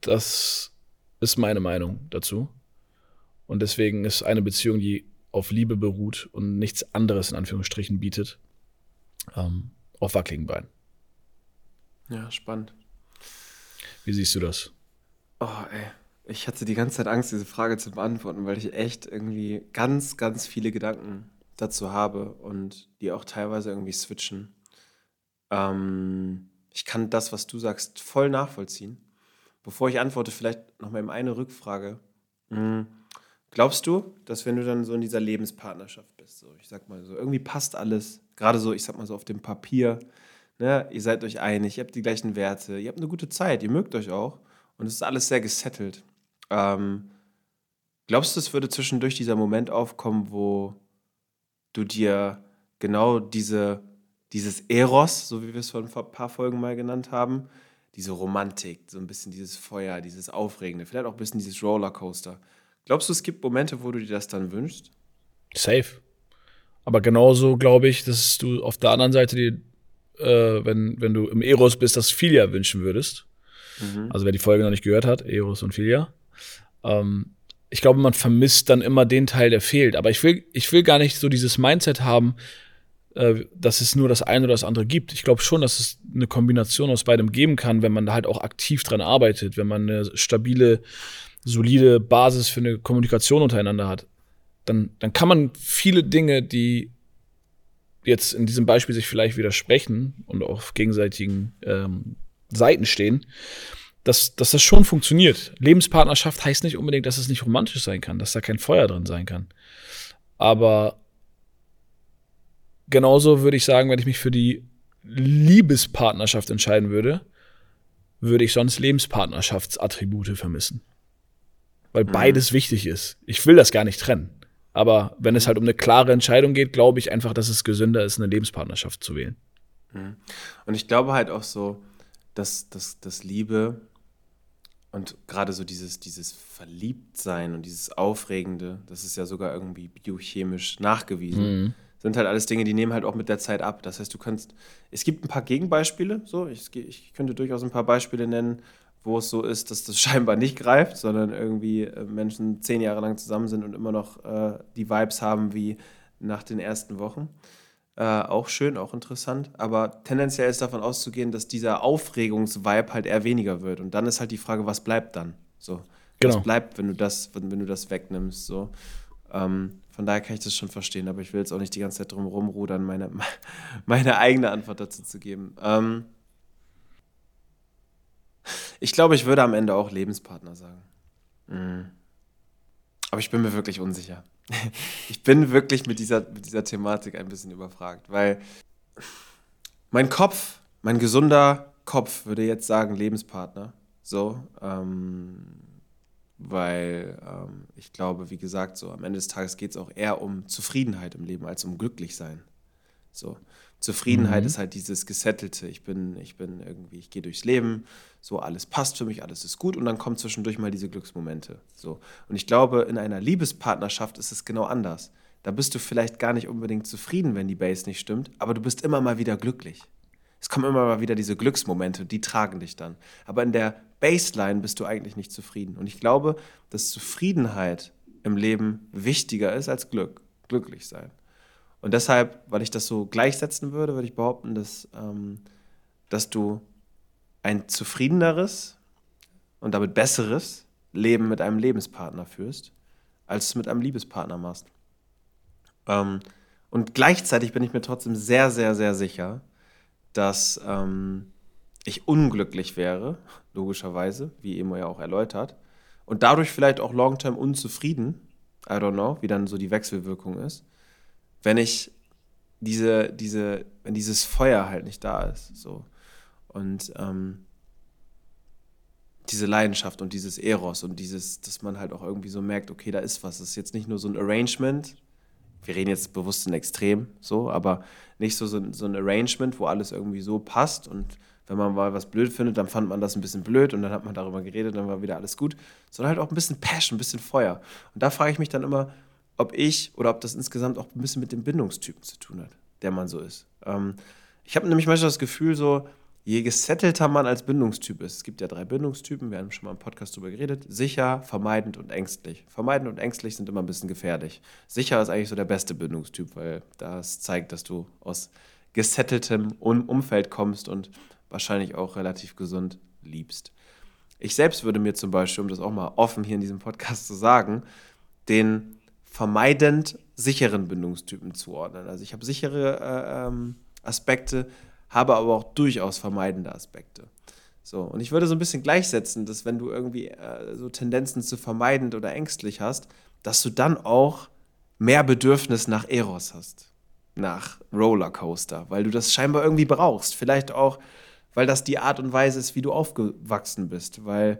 Das ist meine Meinung dazu. Und deswegen ist eine Beziehung, die auf Liebe beruht und nichts anderes in Anführungsstrichen bietet, ähm, auf wackeligen Beinen. Ja, spannend. Wie siehst du das? Oh, ey. Ich hatte die ganze Zeit Angst, diese Frage zu beantworten, weil ich echt irgendwie ganz, ganz viele Gedanken dazu habe und die auch teilweise irgendwie switchen. Ähm, ich kann das, was du sagst, voll nachvollziehen. Bevor ich antworte, vielleicht noch mal eben eine Rückfrage. Hm, Glaubst du, dass wenn du dann so in dieser Lebenspartnerschaft bist, so ich sag mal so, irgendwie passt alles, gerade so, ich sag mal so auf dem Papier, ne, ihr seid euch einig, ihr habt die gleichen Werte, ihr habt eine gute Zeit, ihr mögt euch auch und es ist alles sehr gesettelt. Ähm, glaubst du, es würde zwischendurch dieser Moment aufkommen, wo du dir genau diese dieses Eros, so wie wir es vor ein paar Folgen mal genannt haben, diese Romantik, so ein bisschen dieses Feuer, dieses Aufregende, vielleicht auch ein bisschen dieses Rollercoaster. Glaubst du, es gibt Momente, wo du dir das dann wünschst? Safe. Aber genauso glaube ich, dass du auf der anderen Seite dir, äh, wenn, wenn du im Eros bist, das Filia wünschen würdest. Mhm. Also wer die Folge noch nicht gehört hat, Eros und Filia. Ähm, ich glaube, man vermisst dann immer den Teil, der fehlt. Aber ich will, ich will gar nicht so dieses Mindset haben, dass es nur das eine oder das andere gibt. Ich glaube schon, dass es eine Kombination aus beidem geben kann, wenn man da halt auch aktiv dran arbeitet, wenn man eine stabile, solide Basis für eine Kommunikation untereinander hat. Dann, dann kann man viele Dinge, die jetzt in diesem Beispiel sich vielleicht widersprechen und auf gegenseitigen ähm, Seiten stehen, dass, dass das schon funktioniert. Lebenspartnerschaft heißt nicht unbedingt, dass es nicht romantisch sein kann, dass da kein Feuer drin sein kann. Aber genauso würde ich sagen, wenn ich mich für die Liebespartnerschaft entscheiden würde, würde ich sonst Lebenspartnerschaftsattribute vermissen. Weil mhm. beides wichtig ist. Ich will das gar nicht trennen. Aber wenn es halt um eine klare Entscheidung geht, glaube ich einfach, dass es gesünder ist, eine Lebenspartnerschaft zu wählen. Mhm. Und ich glaube halt auch so, dass, dass, dass Liebe und gerade so dieses, dieses Verliebtsein und dieses Aufregende, das ist ja sogar irgendwie biochemisch nachgewiesen, mhm. Sind halt alles Dinge, die nehmen halt auch mit der Zeit ab. Das heißt, du kannst, es gibt ein paar Gegenbeispiele, so, ich, ich könnte durchaus ein paar Beispiele nennen, wo es so ist, dass das scheinbar nicht greift, sondern irgendwie äh, Menschen zehn Jahre lang zusammen sind und immer noch äh, die Vibes haben wie nach den ersten Wochen. Äh, auch schön, auch interessant. Aber tendenziell ist davon auszugehen, dass dieser Aufregungsvibe halt eher weniger wird. Und dann ist halt die Frage, was bleibt dann? So. Genau. Was bleibt, wenn du das, wenn, wenn du das wegnimmst? So. Ähm, von daher kann ich das schon verstehen, aber ich will jetzt auch nicht die ganze Zeit drum rumrudern, meine, meine eigene Antwort dazu zu geben. Ähm, ich glaube, ich würde am Ende auch Lebenspartner sagen. Mhm. Aber ich bin mir wirklich unsicher. ich bin wirklich mit dieser, mit dieser Thematik ein bisschen überfragt, weil mein Kopf, mein gesunder Kopf würde jetzt sagen Lebenspartner. So, ähm, weil ähm, ich glaube, wie gesagt, so am Ende des Tages geht es auch eher um Zufriedenheit im Leben als um Glücklichsein. So. Zufriedenheit mhm. ist halt dieses Gesettelte. Ich bin, ich bin irgendwie, ich gehe durchs Leben, so alles passt für mich, alles ist gut und dann kommen zwischendurch mal diese Glücksmomente. So. Und ich glaube, in einer Liebespartnerschaft ist es genau anders. Da bist du vielleicht gar nicht unbedingt zufrieden, wenn die Base nicht stimmt, aber du bist immer mal wieder glücklich. Es kommen immer mal wieder diese Glücksmomente, die tragen dich dann. Aber in der Baseline bist du eigentlich nicht zufrieden. Und ich glaube, dass Zufriedenheit im Leben wichtiger ist als Glück, glücklich sein. Und deshalb, weil ich das so gleichsetzen würde, würde ich behaupten, dass, ähm, dass du ein zufriedeneres und damit besseres Leben mit einem Lebenspartner führst, als du es mit einem Liebespartner machst. Ähm, und gleichzeitig bin ich mir trotzdem sehr, sehr, sehr sicher, dass ähm, ich unglücklich wäre, logischerweise, wie Emo ja auch erläutert, und dadurch vielleicht auch long-term unzufrieden, I don't know, wie dann so die Wechselwirkung ist, wenn ich diese, diese, wenn dieses Feuer halt nicht da ist. So. Und ähm, diese Leidenschaft und dieses Eros und dieses, dass man halt auch irgendwie so merkt, okay, da ist was. Es ist jetzt nicht nur so ein Arrangement. Wir reden jetzt bewusst in Extrem, so, aber nicht so, so, so ein Arrangement, wo alles irgendwie so passt und wenn man mal was blöd findet, dann fand man das ein bisschen blöd und dann hat man darüber geredet, dann war wieder alles gut, sondern halt auch ein bisschen Passion, ein bisschen Feuer. Und da frage ich mich dann immer, ob ich oder ob das insgesamt auch ein bisschen mit dem Bindungstypen zu tun hat, der man so ist. Ähm, ich habe nämlich manchmal das Gefühl, so, je gesettelter man als Bindungstyp ist, es gibt ja drei Bindungstypen, wir haben schon mal im Podcast darüber geredet, sicher, vermeidend und ängstlich. Vermeidend und ängstlich sind immer ein bisschen gefährlich. Sicher ist eigentlich so der beste Bindungstyp, weil das zeigt, dass du aus gesetteltem Umfeld kommst und wahrscheinlich auch relativ gesund liebst. Ich selbst würde mir zum Beispiel, um das auch mal offen hier in diesem Podcast zu sagen, den vermeidend sicheren Bindungstypen zuordnen. Also ich habe sichere äh, ähm, Aspekte, habe aber auch durchaus vermeidende Aspekte. So, und ich würde so ein bisschen gleichsetzen, dass wenn du irgendwie äh, so Tendenzen zu vermeidend oder ängstlich hast, dass du dann auch mehr Bedürfnis nach Eros hast, nach Rollercoaster, weil du das scheinbar irgendwie brauchst. Vielleicht auch, weil das die Art und Weise ist, wie du aufgewachsen bist, weil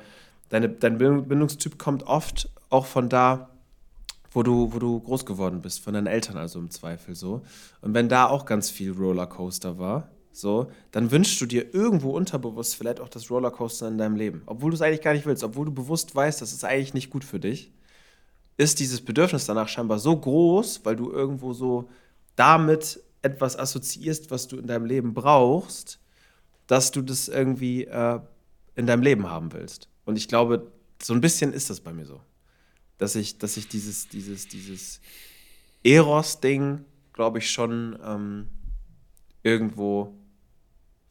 deine, dein Bindungstyp kommt oft auch von da, wo du, wo du groß geworden bist, von deinen Eltern also im Zweifel so. Und wenn da auch ganz viel Rollercoaster war, so, dann wünschst du dir irgendwo unterbewusst vielleicht auch das Rollercoaster in deinem Leben. Obwohl du es eigentlich gar nicht willst, obwohl du bewusst weißt, das ist eigentlich nicht gut für dich, ist dieses Bedürfnis danach scheinbar so groß, weil du irgendwo so damit etwas assoziierst, was du in deinem Leben brauchst, dass du das irgendwie äh, in deinem Leben haben willst. Und ich glaube, so ein bisschen ist das bei mir so. Dass ich, dass ich dieses, dieses, dieses Eros-Ding, glaube ich, schon ähm, irgendwo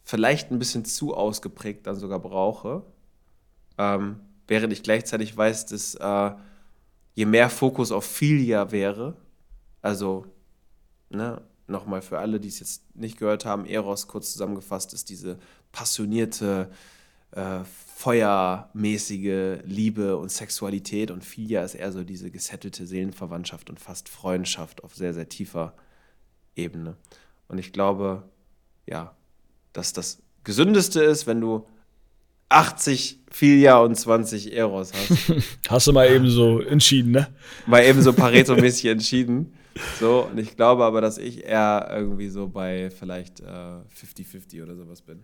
vielleicht ein bisschen zu ausgeprägt dann sogar brauche. Ähm, während ich gleichzeitig weiß, dass äh, je mehr Fokus auf Filia wäre, also ne, nochmal für alle, die es jetzt nicht gehört haben, Eros kurz zusammengefasst ist diese passionierte, äh, feuermäßige Liebe und Sexualität und Filia ist eher so diese gesettelte Seelenverwandtschaft und fast Freundschaft auf sehr, sehr tiefer Ebene. Und ich glaube, ja, dass das Gesündeste ist, wenn du 80 Filia und 20 Eros hast. Hast du mal eben so entschieden, ne? Mal eben so Pareto-mäßig entschieden. So, und ich glaube aber, dass ich eher irgendwie so bei vielleicht 50-50 äh, oder sowas bin.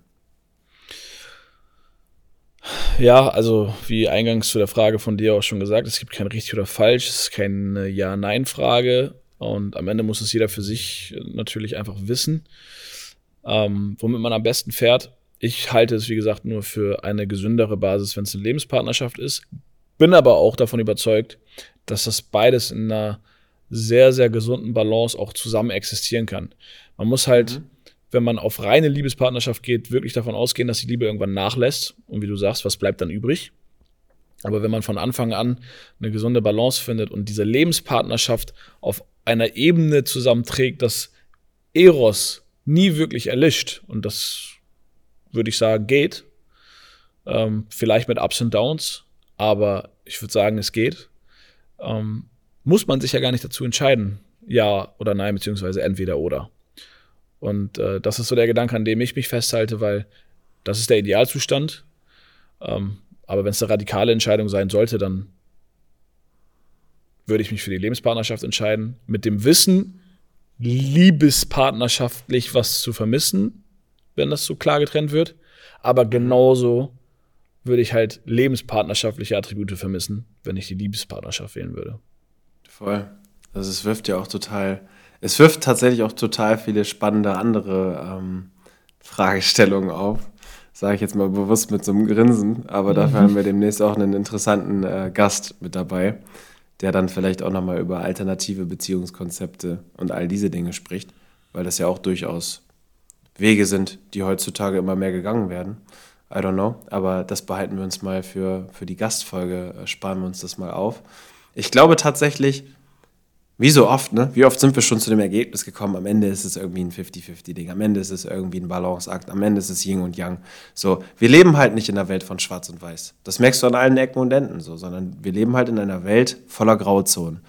Ja, also wie eingangs zu der Frage von dir auch schon gesagt, es gibt kein richtig oder falsch, es ist keine Ja-Nein-Frage und am Ende muss es jeder für sich natürlich einfach wissen, ähm, womit man am besten fährt. Ich halte es, wie gesagt, nur für eine gesündere Basis, wenn es eine Lebenspartnerschaft ist, bin aber auch davon überzeugt, dass das beides in einer sehr, sehr gesunden Balance auch zusammen existieren kann. Man muss halt mhm wenn man auf reine Liebespartnerschaft geht, wirklich davon ausgehen, dass die Liebe irgendwann nachlässt. Und wie du sagst, was bleibt dann übrig? Aber wenn man von Anfang an eine gesunde Balance findet und diese Lebenspartnerschaft auf einer Ebene zusammenträgt, dass Eros nie wirklich erlischt, und das würde ich sagen, geht, ähm, vielleicht mit Ups und Downs, aber ich würde sagen, es geht, ähm, muss man sich ja gar nicht dazu entscheiden, ja oder nein, beziehungsweise entweder oder. Und äh, das ist so der Gedanke, an dem ich mich festhalte, weil das ist der Idealzustand. Ähm, aber wenn es eine radikale Entscheidung sein sollte, dann würde ich mich für die Lebenspartnerschaft entscheiden, mit dem Wissen, liebespartnerschaftlich was zu vermissen, wenn das so klar getrennt wird. Aber genauso würde ich halt lebenspartnerschaftliche Attribute vermissen, wenn ich die Liebespartnerschaft wählen würde. Voll. Also es wirft ja auch total es wirft tatsächlich auch total viele spannende andere ähm, Fragestellungen auf. Sage ich jetzt mal bewusst mit so einem Grinsen. Aber dafür mhm. haben wir demnächst auch einen interessanten äh, Gast mit dabei, der dann vielleicht auch nochmal über alternative Beziehungskonzepte und all diese Dinge spricht, weil das ja auch durchaus Wege sind, die heutzutage immer mehr gegangen werden. I don't know, aber das behalten wir uns mal für, für die Gastfolge, äh, sparen wir uns das mal auf. Ich glaube tatsächlich, wie so oft, ne? Wie oft sind wir schon zu dem Ergebnis gekommen, am Ende ist es irgendwie ein 50-50-Ding, am Ende ist es irgendwie ein Balanceakt, am Ende ist es Yin und Yang. So, wir leben halt nicht in einer Welt von Schwarz und Weiß. Das merkst du an allen Ecken und Enden so, sondern wir leben halt in einer Welt voller Grauzonen.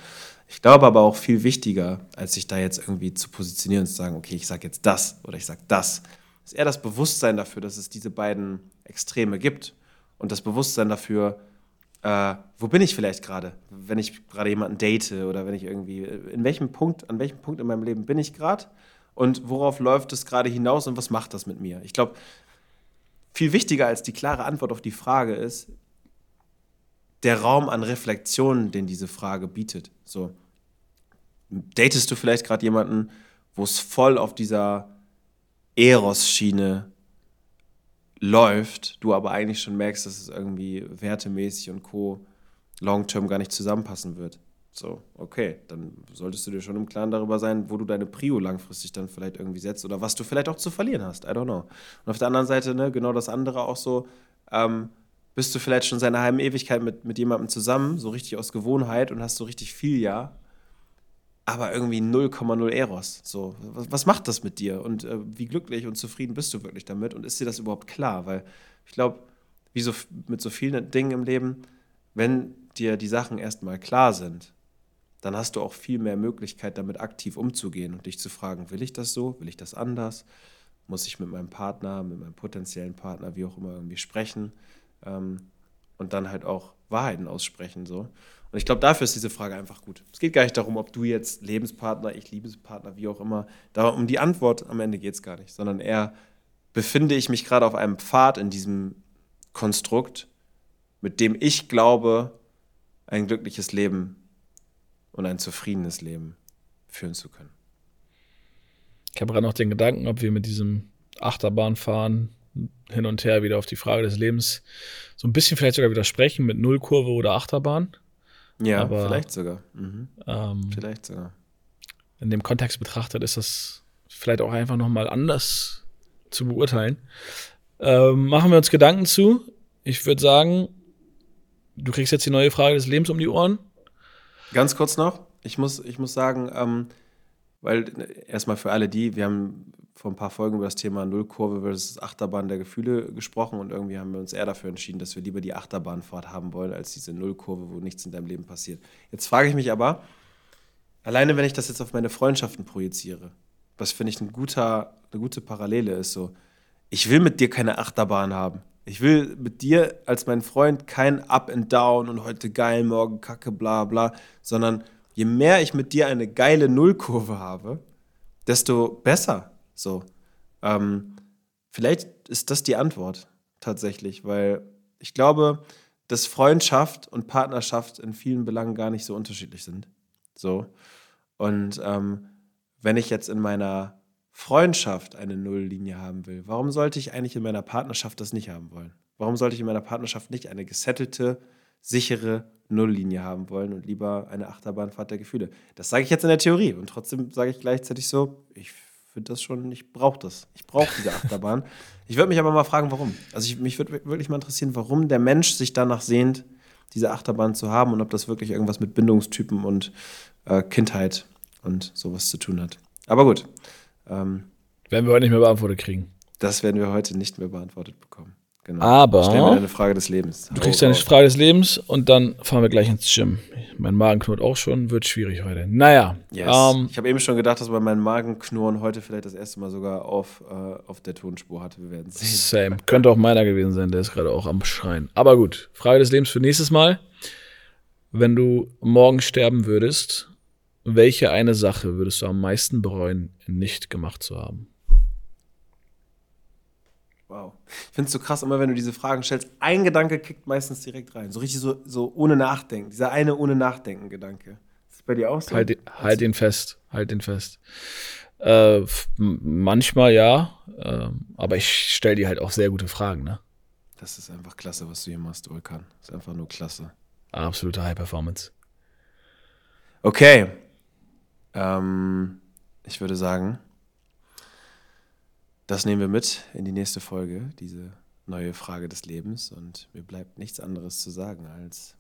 Ich glaube aber auch viel wichtiger, als sich da jetzt irgendwie zu positionieren und zu sagen, okay, ich sage jetzt das oder ich sage das, ist eher das Bewusstsein dafür, dass es diese beiden Extreme gibt und das Bewusstsein dafür, äh, wo bin ich vielleicht gerade, wenn ich gerade jemanden date oder wenn ich irgendwie, in welchem Punkt, an welchem Punkt in meinem Leben bin ich gerade und worauf läuft es gerade hinaus und was macht das mit mir? Ich glaube, viel wichtiger als die klare Antwort auf die Frage ist der Raum an Reflexionen, den diese Frage bietet. So, datest du vielleicht gerade jemanden, wo es voll auf dieser Eros-Schiene läuft, du aber eigentlich schon merkst, dass es irgendwie wertemäßig und co. long-term gar nicht zusammenpassen wird. So, okay, dann solltest du dir schon im Klaren darüber sein, wo du deine Prio langfristig dann vielleicht irgendwie setzt oder was du vielleicht auch zu verlieren hast. I don't know. Und auf der anderen Seite, ne, genau das andere auch so, ähm, bist du vielleicht schon seit einer halben Ewigkeit mit, mit jemandem zusammen, so richtig aus Gewohnheit und hast so richtig viel ja, aber irgendwie 0,0 Eros. So, was, was, macht das mit dir? Und äh, wie glücklich und zufrieden bist du wirklich damit? Und ist dir das überhaupt klar? Weil ich glaube, wie so mit so vielen Dingen im Leben, wenn dir die Sachen erstmal klar sind, dann hast du auch viel mehr Möglichkeit, damit aktiv umzugehen und dich zu fragen, will ich das so? Will ich das anders? Muss ich mit meinem Partner, mit meinem potenziellen Partner, wie auch immer, irgendwie sprechen? Ähm, und dann halt auch Wahrheiten aussprechen. So. Und ich glaube, dafür ist diese Frage einfach gut. Es geht gar nicht darum, ob du jetzt Lebenspartner, ich Liebespartner, wie auch immer. Da, um die Antwort am Ende geht es gar nicht, sondern eher befinde ich mich gerade auf einem Pfad in diesem Konstrukt, mit dem ich glaube, ein glückliches Leben und ein zufriedenes Leben führen zu können. Ich habe gerade noch den Gedanken, ob wir mit diesem Achterbahnfahren hin und her wieder auf die Frage des Lebens so ein bisschen vielleicht sogar widersprechen mit Nullkurve oder Achterbahn. Ja, Aber, vielleicht sogar. Mhm. Ähm, vielleicht sogar. In dem Kontext betrachtet ist das vielleicht auch einfach nochmal anders zu beurteilen. Ähm, machen wir uns Gedanken zu. Ich würde sagen, du kriegst jetzt die neue Frage des Lebens um die Ohren. Ganz kurz noch. Ich muss, ich muss sagen, ähm, weil erstmal für alle die, wir haben vor ein paar Folgen über das Thema Nullkurve versus Achterbahn der Gefühle gesprochen und irgendwie haben wir uns eher dafür entschieden, dass wir lieber die Achterbahnfahrt haben wollen, als diese Nullkurve, wo nichts in deinem Leben passiert. Jetzt frage ich mich aber, alleine wenn ich das jetzt auf meine Freundschaften projiziere, was finde ich ein guter, eine gute Parallele ist, so, ich will mit dir keine Achterbahn haben. Ich will mit dir als mein Freund kein Up and Down und heute geil, morgen kacke, bla bla, sondern je mehr ich mit dir eine geile Nullkurve habe, desto besser. So. Ähm, vielleicht ist das die Antwort tatsächlich, weil ich glaube, dass Freundschaft und Partnerschaft in vielen Belangen gar nicht so unterschiedlich sind. So. Und ähm, wenn ich jetzt in meiner Freundschaft eine Nulllinie haben will, warum sollte ich eigentlich in meiner Partnerschaft das nicht haben wollen? Warum sollte ich in meiner Partnerschaft nicht eine gesettelte, sichere Nulllinie haben wollen und lieber eine Achterbahnfahrt der Gefühle? Das sage ich jetzt in der Theorie und trotzdem sage ich gleichzeitig so, ich finde das schon, ich brauche das. Ich brauche diese Achterbahn. ich würde mich aber mal fragen, warum. Also ich, mich würde wirklich mal interessieren, warum der Mensch sich danach sehnt, diese Achterbahn zu haben und ob das wirklich irgendwas mit Bindungstypen und äh, Kindheit und sowas zu tun hat. Aber gut. Ähm, werden wir heute nicht mehr beantwortet kriegen. Das werden wir heute nicht mehr beantwortet bekommen. Genau. Aber. Stellen wir eine Frage des Lebens. Du kriegst eine Frage des Lebens und dann fahren wir gleich ins Gym. Mein Magen knurrt auch schon, wird schwierig heute. Naja. Yes. Ähm, ich habe eben schon gedacht, dass man meinen Magenknurren heute vielleicht das erste Mal sogar auf, äh, auf der Tonspur hatte. Wir werden sehen. Same. Könnte auch meiner gewesen sein, der ist gerade auch am Schreien. Aber gut, Frage des Lebens für nächstes Mal. Wenn du morgen sterben würdest, welche eine Sache würdest du am meisten bereuen, nicht gemacht zu haben? Wow. Finde es so krass, immer wenn du diese Fragen stellst, ein Gedanke kickt meistens direkt rein. So richtig so, so ohne Nachdenken. Dieser eine ohne Nachdenken-Gedanke. Ist das bei dir auch so? Halt, halt ihn fest. Halt ihn fest. Äh, manchmal ja, äh, aber ich stelle dir halt auch sehr gute Fragen, ne? Das ist einfach klasse, was du hier machst, Ulkan. Das ist einfach nur klasse. Absolute High Performance. Okay. Ähm, ich würde sagen, das nehmen wir mit in die nächste Folge, diese neue Frage des Lebens. Und mir bleibt nichts anderes zu sagen, als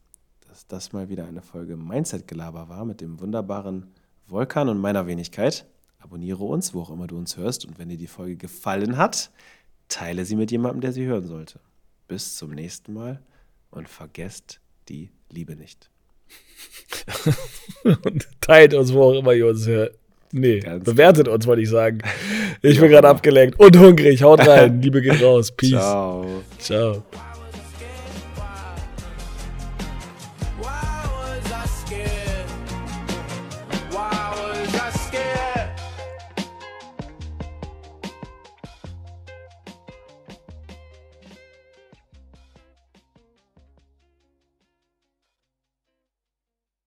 dass das mal wieder eine Folge Mindset-Gelaber war mit dem wunderbaren Volkan und meiner Wenigkeit. Abonniere uns, wo auch immer du uns hörst. Und wenn dir die Folge gefallen hat, teile sie mit jemandem, der sie hören sollte. Bis zum nächsten Mal und vergesst die Liebe nicht. und teilt uns, wo auch immer ihr uns hört. Nee, Ganz bewertet uns, wollte ich sagen. Ich bin gerade abgelenkt und hungrig. Haut rein. Liebe geht raus. Peace. Ciao. Ciao.